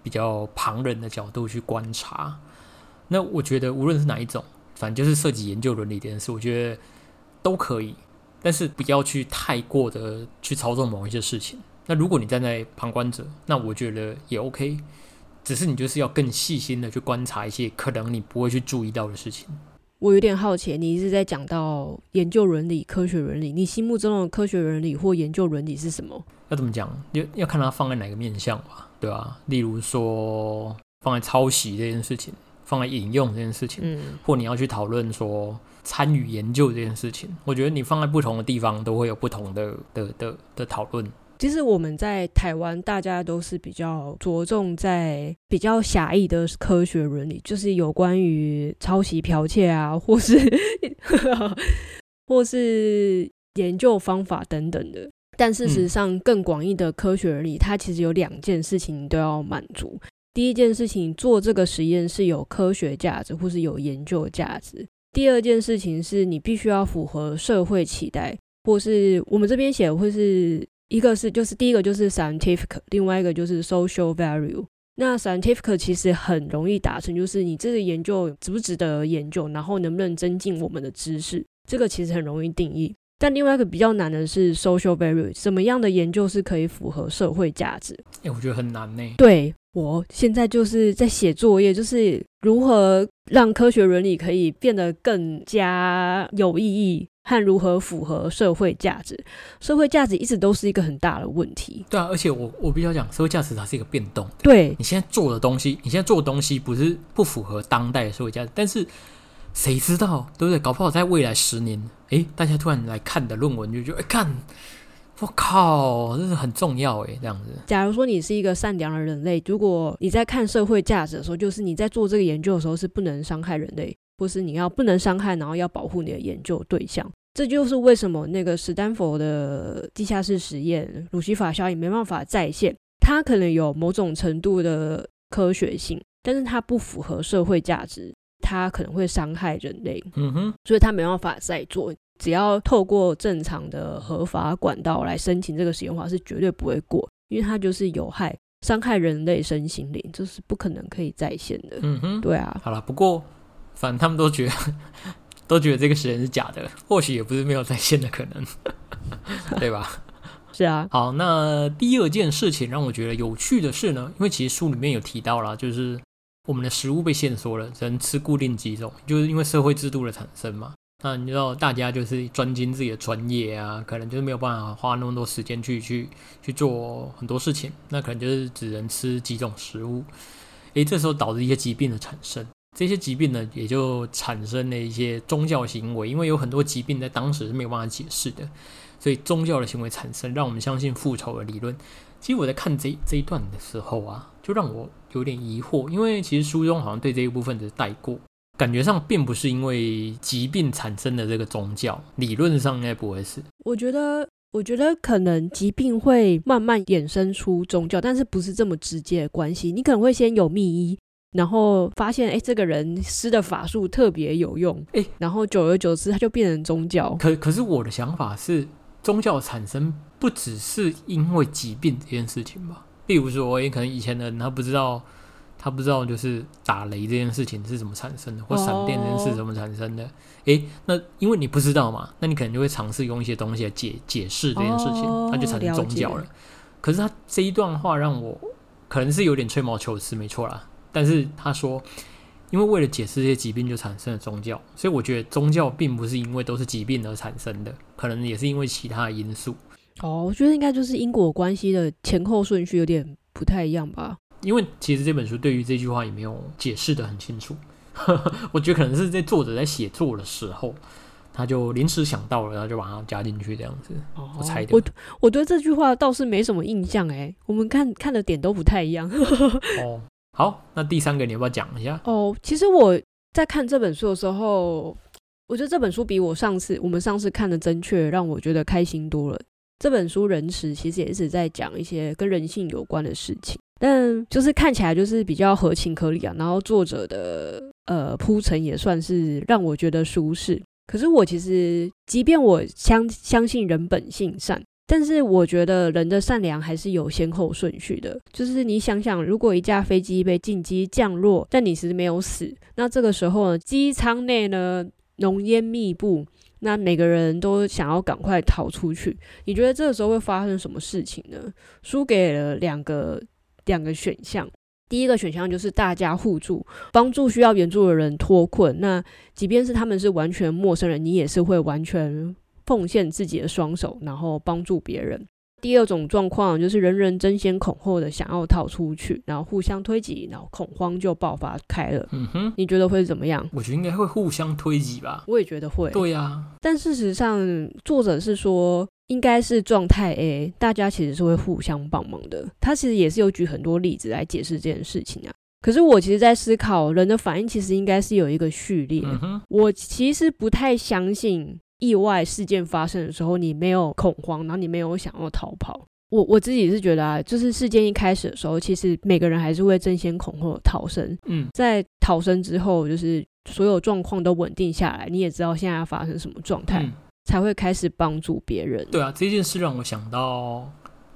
比较旁人的角度去观察，那我觉得无论是哪一种，反正就是涉及研究伦理这件事，我觉得都可以，但是不要去太过的去操纵某一些事情。那如果你站在旁观者，那我觉得也 OK，只是你就是要更细心的去观察一些可能你不会去注意到的事情。我有点好奇，你一直在讲到研究伦理、科学伦理，你心目中的科学伦理或研究伦理是什么？要怎么讲？要要看它放在哪个面向吧，对吧、例如说放在抄袭这件事情，放在引用这件事情，嗯，或你要去讨论说参与研究这件事情，我觉得你放在不同的地方都会有不同的的的的讨论。其实我们在台湾，大家都是比较着重在比较狭义的科学伦理，就是有关于抄袭、剽窃啊，或是 或是研究方法等等的。但事实上，更广义的科学伦理，它其实有两件事情都要满足。第一件事情，做这个实验是有科学价值或是有研究价值；第二件事情是你必须要符合社会期待，或是我们这边写的会是一个是就是第一个就是 scientific，另外一个就是 social value。那 scientific 其实很容易达成，就是你这个研究值不值得研究，然后能不能增进我们的知识，这个其实很容易定义。但另外一个比较难的是 social value，什么样的研究是可以符合社会价值？哎、我觉得很难呢。对我现在就是在写作业，就是如何让科学伦理可以变得更加有意义，和如何符合社会价值。社会价值一直都是一个很大的问题。对啊，而且我我必须要讲，社会价值它是一个变动。对，你现在做的东西，你现在做的东西不是不符合当代的社会价值，但是谁知道，对不对？搞不好在未来十年，诶，大家突然来看的论文，就觉得，哎，看，我靠，这是很重要，诶，这样子。假如说你是一个善良的人类，如果你在看社会价值的时候，就是你在做这个研究的时候是不能伤害人类，或是你要不能伤害，然后要保护你的研究对象。这就是为什么那个史丹佛的地下室实验鲁西法效应没办法再现，它可能有某种程度的科学性，但是它不符合社会价值，它可能会伤害人类，嗯哼，所以它没办法再做。只要透过正常的合法管道来申请这个实验的话，是绝对不会过，因为它就是有害、伤害人类身心灵，这是不可能可以再现的。嗯哼。对啊，好了，不过反正他们都觉得 都觉得这个实验是假的，或许也不是没有再现的可能，对吧？是啊，好，那第二件事情让我觉得有趣的是呢，因为其实书里面有提到啦，就是我们的食物被限缩了，只能吃固定几种，就是因为社会制度的产生嘛。那你知道，大家就是专精自己的专业啊，可能就是没有办法花那么多时间去去去做很多事情，那可能就是只能吃几种食物。诶，这时候导致一些疾病的产生，这些疾病呢，也就产生了一些宗教行为，因为有很多疾病在当时是没有办法解释的，所以宗教的行为产生，让我们相信复仇的理论。其实我在看这这一段的时候啊，就让我有点疑惑，因为其实书中好像对这一部分的带过，感觉上并不是因为疾病产生的这个宗教，理论上应该不会是。我觉得，我觉得可能疾病会慢慢衍生出宗教，但是不是这么直接的关系。你可能会先有秘医，然后发现，哎，这个人施的法术特别有用，哎然后久而久之，他就变成宗教。可可是我的想法是，宗教产生不只是因为疾病这件事情吧？例如说，也可能以前的人他不知道，他不知道就是打雷这件事情是怎么产生的，或闪电这件事怎么产生的。诶，那因为你不知道嘛，那你可能就会尝试用一些东西来解解释这件事情，哦那就产生宗教了了。可是他这一段话让我可能是有点吹毛求疵，没错啦。但是他说，因为为了解释这些疾病，就产生了宗教，所以我觉得宗教并不是因为都是疾病而产生的，可能也是因为其他的因素。哦，我觉得应该就是因果关系的前后顺序有点不太一样吧。因为其实这本书对于这句话也没有解释的很清楚，我觉得可能是在作者在写作的时候，他他就临时想到了，然后就把它加进去这样子。哦我猜的我我对这句话倒是没什么印象哎，我们看看的点都不太一样。哦，好，那第三个你要不要讲一下？哦，其实我在看这本书的时候，我觉得这本书比我上次我们上次看的《真确》让我觉得开心多了。这本书《人池》其实也是在讲一些跟人性有关的事情，但就是看起来就是比较合情合理啊。然后作者的呃铺陈也算是让我觉得舒适。可是我其实，即便我相相信人本性善，但是我觉得人的善良还是有先后顺序的。就是你想想，如果一架飞机被紧急降落，但你其实没有死，那这个时候呢，机舱内呢浓烟密布，那每个人都想要赶快逃出去。你觉得这个时候会发生什么事情呢？输给了两个两个选项。第一个选项就是大家互助，帮助需要援助的人脱困。那即便是他们是完全陌生人，你也是会完全奉献自己的双手，然后帮助别人。第二种状况就是人人争先恐后的想要逃出去，然后互相推挤，然后恐慌就爆发开了。嗯哼，你觉得会怎么样？我觉得应该会互相推挤吧。我也觉得会。对呀、啊，但事实上，作者是说应该是状态 A，大家其实是会互相帮忙的。他其实也是有举很多例子来解释这件事情啊。可是我其实，在思考人的反应，其实应该是有一个序列。我其实不太相信意外事件发生的时候，你没有恐慌，然后你没有想要逃跑。我我自己是觉得啊，就是事件一开始的时候，其实每个人还是会争先恐后逃生。嗯，在逃生之后，就是所有状况都稳定下来，你也知道现在要发生什么状态，嗯才会开始帮助别人。对啊，这件事让我想到，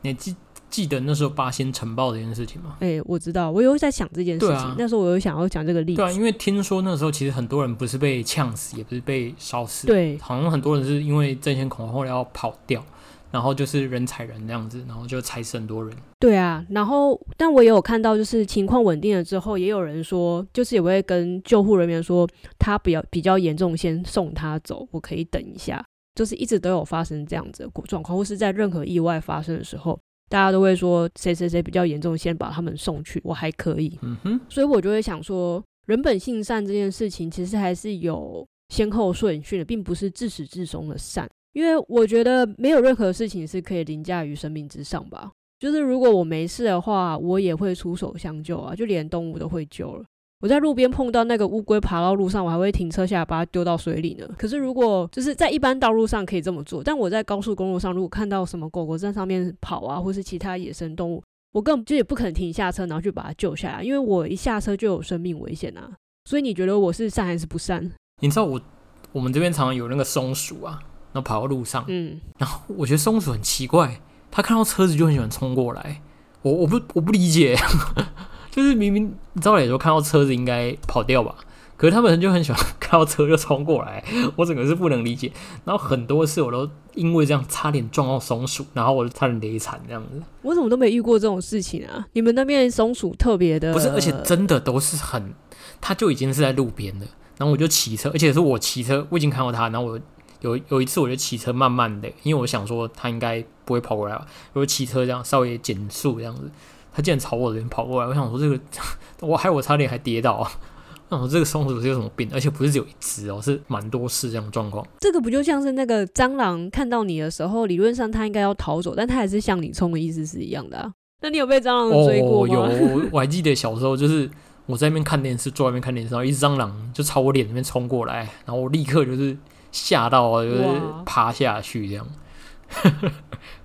你还记记得那时候八仙城堡这件事情吗？哎、我知道，我有在想这件事情。啊那时候我有想要讲这个例子。对啊，因为听说那时候其实很多人不是被呛死，也不是被烧死，，对好像很多人是因为争先恐后要跑掉，然后就是人踩人那样子，然后就踩死很多人。对啊，然后但我也有看到，就是情况稳定了之后，也有人说，就是也会跟救护人员说，他比较比较严重，先送他走，我可以等一下。就是一直都有发生这样子的状况，或是在任何意外发生的时候，大家都会说谁谁谁比较严重，先把他们送去，我还可以。嗯哼，所以我就会想说，人本性善这件事情，其实还是有先后顺序的，并不是自始至终的善。因为我觉得没有任何事情是可以凌驾于生命之上吧。就是如果我没事的话，我也会出手相救啊，就连动物都会救了。我在路边碰到那个乌龟爬到路上，我还会停车下来把它丢到水里呢。可是如果就是在一般道路上可以这么做，但我在高速公路上，如果看到什么狗狗在上面跑啊，或是其他野生动物，我根本就也不可能停下车，然后去把它救下来，因为我一下车就有生命危险啊。所以你觉得我是善还是不善？你知道我我们这边常常有那个松鼠啊，然后跑到路上，嗯，然后我觉得松鼠很奇怪，它看到车子就很喜欢冲过来，我我不我不理解，就是明明照理说看到车子应该跑掉吧，可是他们就很喜欢看到车就冲过来，我整个是不能理解。然后很多次我都因为这样差点撞到松鼠，然后我就差点累惨这样子。我怎么都没遇过这种事情啊？你们那边松鼠特别的，不是，而且真的都是很，它就已经是在路边了，然后我就骑车，而且是我骑车，我已经看到它，然后我有有一次我就骑车慢慢的，因为我想说它应该不会跑过来吧，我就骑车这样稍微减速这样子，它竟然朝我这边跑过来，我想说这个，我害我差点还跌倒啊！我想说这个松鼠是有什么病，而且不是只有一只哦，是蛮多次这样的状况。这个不就像是那个蟑螂看到你的时候，理论上它应该要逃走，但它还是向你冲的意思是一样的啊。那你有被蟑螂追过哦，有，我我还记得小时候就是我在那边看电视，坐在那边看电视，然后一只蟑螂就朝我脸那边冲过来，然后我立刻就是吓到啊，就是趴下去这样，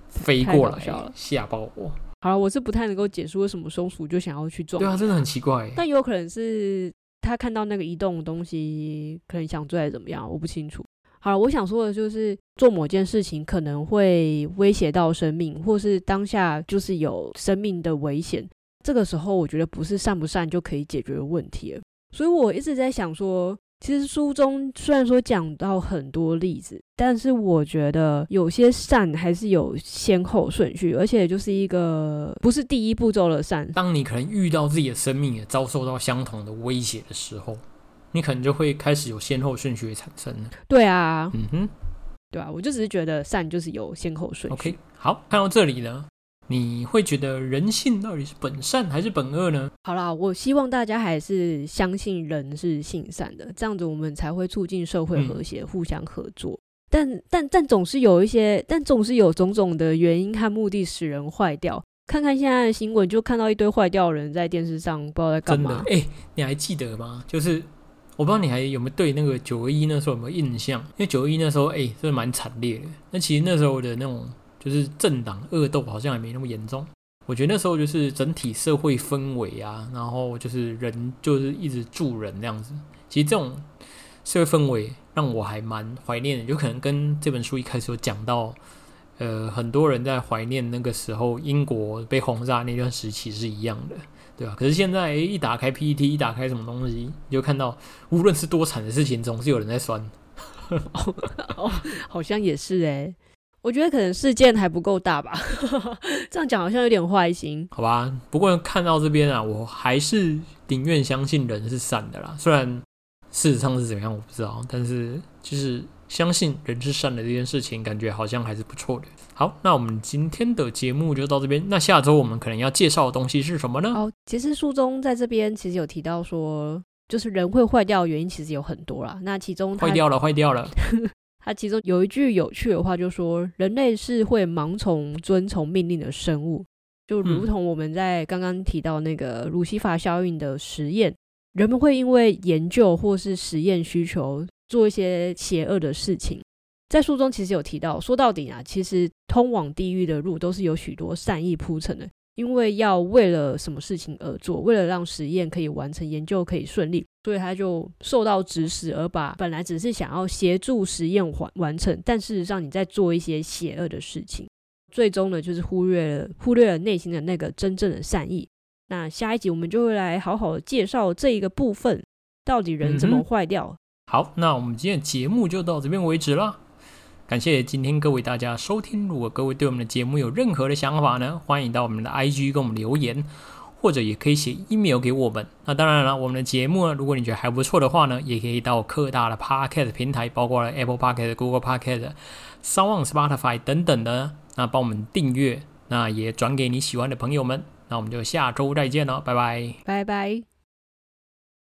飞过来吓爆我。好了，我是不太能够解释为什么松鼠就想要去撞对，啊，真的很奇怪。但有可能是它看到那个移动的东西，可能想追还是怎么样，我不清楚。好了，我想说的就是，做某件事情可能会威胁到生命，或是当下就是有生命的危险。这个时候，我觉得不是善不善就可以解决的问题了。所以我一直在想说，其实书中虽然说讲到很多例子，但是我觉得有些善还是有先后顺序，而且就是一个不是第一步骤的善。当你可能遇到自己的生命也遭受到相同的威胁的时候，你可能就会开始有先后顺序的产生了。对啊，嗯哼对啊，我就只是觉得善就是有先后顺序。，OK，好，看到这里呢，你会觉得人性到底是本善还是本恶呢？好啦，我希望大家还是相信人是性善的，这样子我们才会促进社会和谐，互相合作。但但但总是有一些，但总是有种种的原因和目的使人坏掉。看看现在的新闻，就看到一堆坏掉的人在电视上，不知道在干嘛。哎，你还记得吗？就是我不知道你还有没有对那个九二一那时候有没有印象？因为九二一那时候，哎，真的蛮惨烈的。那其实那时候的那种就是政党恶斗，好像也没那么严重。我觉得那时候就是整体社会氛围啊，然后就是人就是一直助人那样子。其实这种社会氛围让我还蛮怀念的，就可能跟这本书一开始有讲到。呃，很多人在怀念那个时候英国被轰炸那段时期是一样的，对吧？可是现在一打开 PPT，一打开什么东西，你就看到无论是多惨的事情，总是有人在酸。哦，好像也是哎，我觉得可能事件还不够大吧。这样讲好像有点坏心。好吧，不过看到这边啊，我还是宁愿相信人是善的啦。虽然事实上是怎么样，我不知道，但是就是。相信人是善的这件事情，感觉好像还是不错的。好，那我们今天的节目就到这边。那下周我们可能要介绍的东西是什么呢？哦，其实书中在这边其实有提到说，就是人会坏掉的原因其实有很多啦。那其中坏掉了，坏掉了。它其中有一句有趣的话，就说人类是会盲从、遵从命令的生物，就如同我们在刚刚提到那个鲁西法效应的实验，人们会因为研究或是实验需求。做一些邪恶的事情，在书中其实有提到，说到底啊，其实通往地狱的路都是有许多善意铺成的，因为要为了什么事情而做，为了让实验可以完成，研究可以顺利，所以他就受到指使，而把本来只是想要协助实验完完成，但事实上你在做一些邪恶的事情，最终呢，就是忽略了忽略了内心的那个真正的善意。那下一集我们就会来好好的介绍这一个部分，到底人怎么坏掉。好，那我们今天的节目就到这边为止了。感谢今天各位大家收听。如果各位对我们的节目有任何的想法呢，欢迎到我们的 IG 跟我们留言，或者也可以写 email 给我们。那当然了，我们的节目呢，如果你觉得还不错的话呢，也可以到各大的 Podcast 平台，包括了 Apple Podcast、Google Podcast、Sound、Spotify 等等的，那帮我们订阅，那也转给你喜欢的朋友们。那我们就下周再见了，拜拜，拜拜。